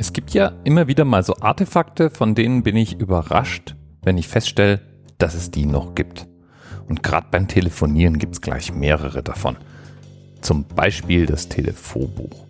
Es gibt ja immer wieder mal so Artefakte, von denen bin ich überrascht, wenn ich feststelle, dass es die noch gibt. Und gerade beim Telefonieren gibt es gleich mehrere davon. Zum Beispiel das Telefonbuch.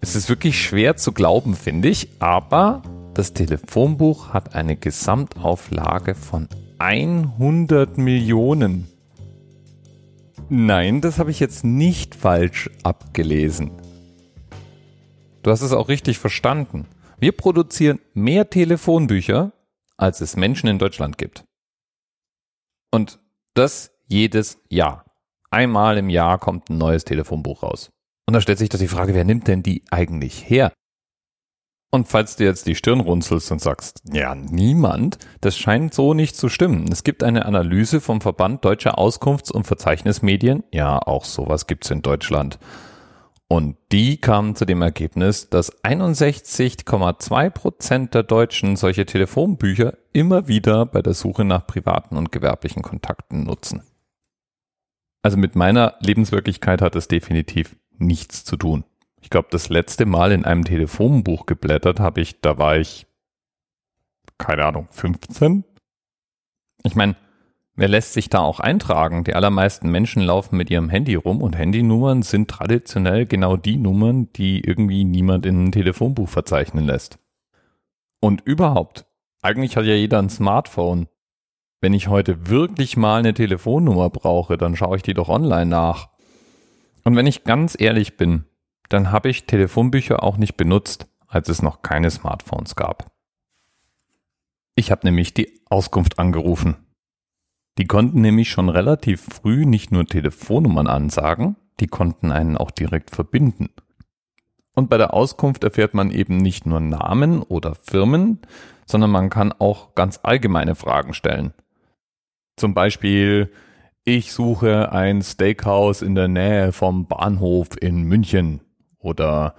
Es ist wirklich schwer zu glauben, finde ich, aber das Telefonbuch hat eine Gesamtauflage von 100 Millionen. Nein, das habe ich jetzt nicht falsch abgelesen. Du hast es auch richtig verstanden. Wir produzieren mehr Telefonbücher, als es Menschen in Deutschland gibt. Und das jedes Jahr. Einmal im Jahr kommt ein neues Telefonbuch raus. Und da stellt sich doch die Frage, wer nimmt denn die eigentlich her? Und falls du jetzt die Stirn runzelst und sagst, ja, niemand, das scheint so nicht zu stimmen. Es gibt eine Analyse vom Verband Deutscher Auskunfts- und Verzeichnismedien. Ja, auch sowas gibt's in Deutschland. Und die kamen zu dem Ergebnis, dass 61,2 Prozent der Deutschen solche Telefonbücher immer wieder bei der Suche nach privaten und gewerblichen Kontakten nutzen. Also mit meiner Lebenswirklichkeit hat es definitiv nichts zu tun. Ich glaube, das letzte Mal in einem Telefonbuch geblättert habe ich, da war ich, keine Ahnung, 15? Ich meine, Wer lässt sich da auch eintragen? Die allermeisten Menschen laufen mit ihrem Handy rum und Handynummern sind traditionell genau die Nummern, die irgendwie niemand in ein Telefonbuch verzeichnen lässt. Und überhaupt, eigentlich hat ja jeder ein Smartphone. Wenn ich heute wirklich mal eine Telefonnummer brauche, dann schaue ich die doch online nach. Und wenn ich ganz ehrlich bin, dann habe ich Telefonbücher auch nicht benutzt, als es noch keine Smartphones gab. Ich habe nämlich die Auskunft angerufen die konnten nämlich schon relativ früh nicht nur Telefonnummern ansagen, die konnten einen auch direkt verbinden. Und bei der Auskunft erfährt man eben nicht nur Namen oder Firmen, sondern man kann auch ganz allgemeine Fragen stellen. Zum Beispiel, ich suche ein Steakhouse in der Nähe vom Bahnhof in München oder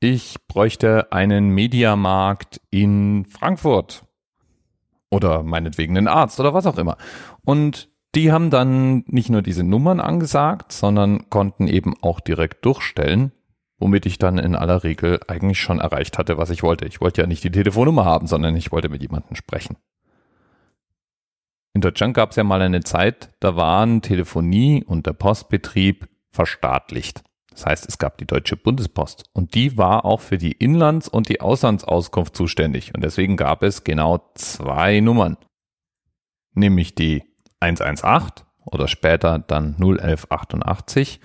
ich bräuchte einen Mediamarkt in Frankfurt oder meinetwegen einen Arzt oder was auch immer. Und die haben dann nicht nur diese Nummern angesagt, sondern konnten eben auch direkt durchstellen, womit ich dann in aller Regel eigentlich schon erreicht hatte, was ich wollte. Ich wollte ja nicht die Telefonnummer haben, sondern ich wollte mit jemandem sprechen. In Deutschland gab es ja mal eine Zeit, da waren Telefonie und der Postbetrieb verstaatlicht. Das heißt, es gab die Deutsche Bundespost und die war auch für die Inlands- und die Auslandsauskunft zuständig. Und deswegen gab es genau zwei Nummern. Nämlich die 118 oder später dann 01188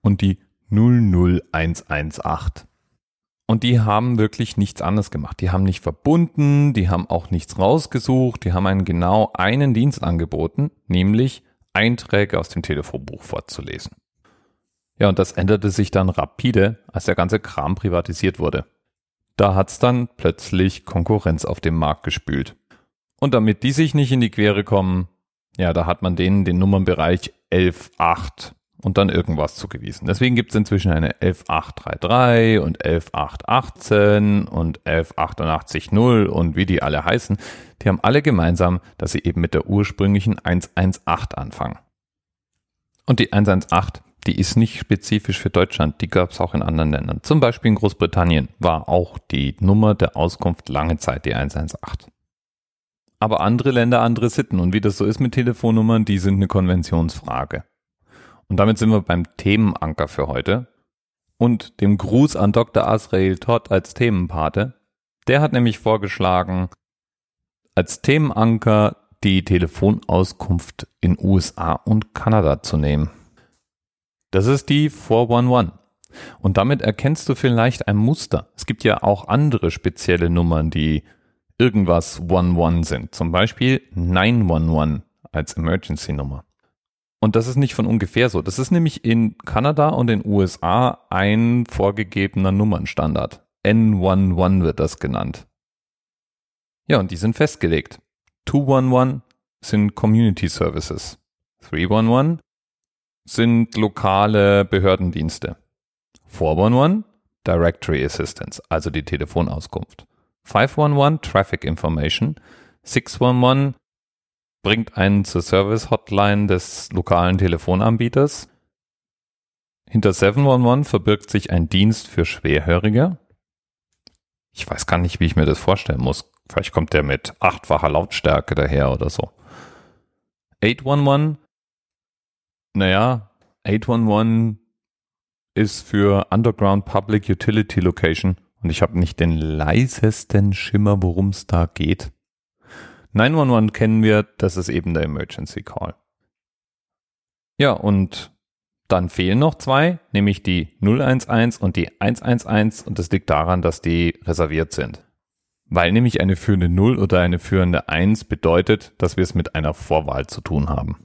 und die 00118. Und die haben wirklich nichts anderes gemacht. Die haben nicht verbunden, die haben auch nichts rausgesucht, die haben einen genau einen Dienst angeboten, nämlich Einträge aus dem Telefonbuch vorzulesen. Ja, und das änderte sich dann rapide, als der ganze Kram privatisiert wurde. Da hat's dann plötzlich Konkurrenz auf dem Markt gespült. Und damit die sich nicht in die Quere kommen, ja, da hat man denen den Nummernbereich 11.8 und dann irgendwas zugewiesen. Deswegen gibt's inzwischen eine 11.833 und 11.818 und 11.880 und wie die alle heißen. Die haben alle gemeinsam, dass sie eben mit der ursprünglichen 118 anfangen. Und die 118 die ist nicht spezifisch für Deutschland, die gab es auch in anderen Ländern. Zum Beispiel in Großbritannien war auch die Nummer der Auskunft lange Zeit die 118. Aber andere Länder, andere Sitten. Und wie das so ist mit Telefonnummern, die sind eine Konventionsfrage. Und damit sind wir beim Themenanker für heute. Und dem Gruß an Dr. Asrael Todd als Themenpate. Der hat nämlich vorgeschlagen, als Themenanker die Telefonauskunft in USA und Kanada zu nehmen. Das ist die 411. Und damit erkennst du vielleicht ein Muster. Es gibt ja auch andere spezielle Nummern, die irgendwas 11 sind. Zum Beispiel 911 als Emergency-Nummer. Und das ist nicht von ungefähr so. Das ist nämlich in Kanada und den USA ein vorgegebener Nummernstandard. N11 wird das genannt. Ja, und die sind festgelegt. 211 sind Community Services. 311 sind lokale Behördendienste. 411 Directory Assistance, also die Telefonauskunft. 511 Traffic Information. 611 bringt einen zur Service Hotline des lokalen Telefonanbieters. Hinter 711 verbirgt sich ein Dienst für Schwerhörige. Ich weiß gar nicht, wie ich mir das vorstellen muss. Vielleicht kommt der mit achtfacher Lautstärke daher oder so. 811, naja, 811 ist für Underground Public Utility Location und ich habe nicht den leisesten Schimmer, worum es da geht. 911 kennen wir, das ist eben der Emergency Call. Ja, und dann fehlen noch zwei, nämlich die 011 und die 111 und das liegt daran, dass die reserviert sind. Weil nämlich eine führende 0 oder eine führende 1 bedeutet, dass wir es mit einer Vorwahl zu tun haben.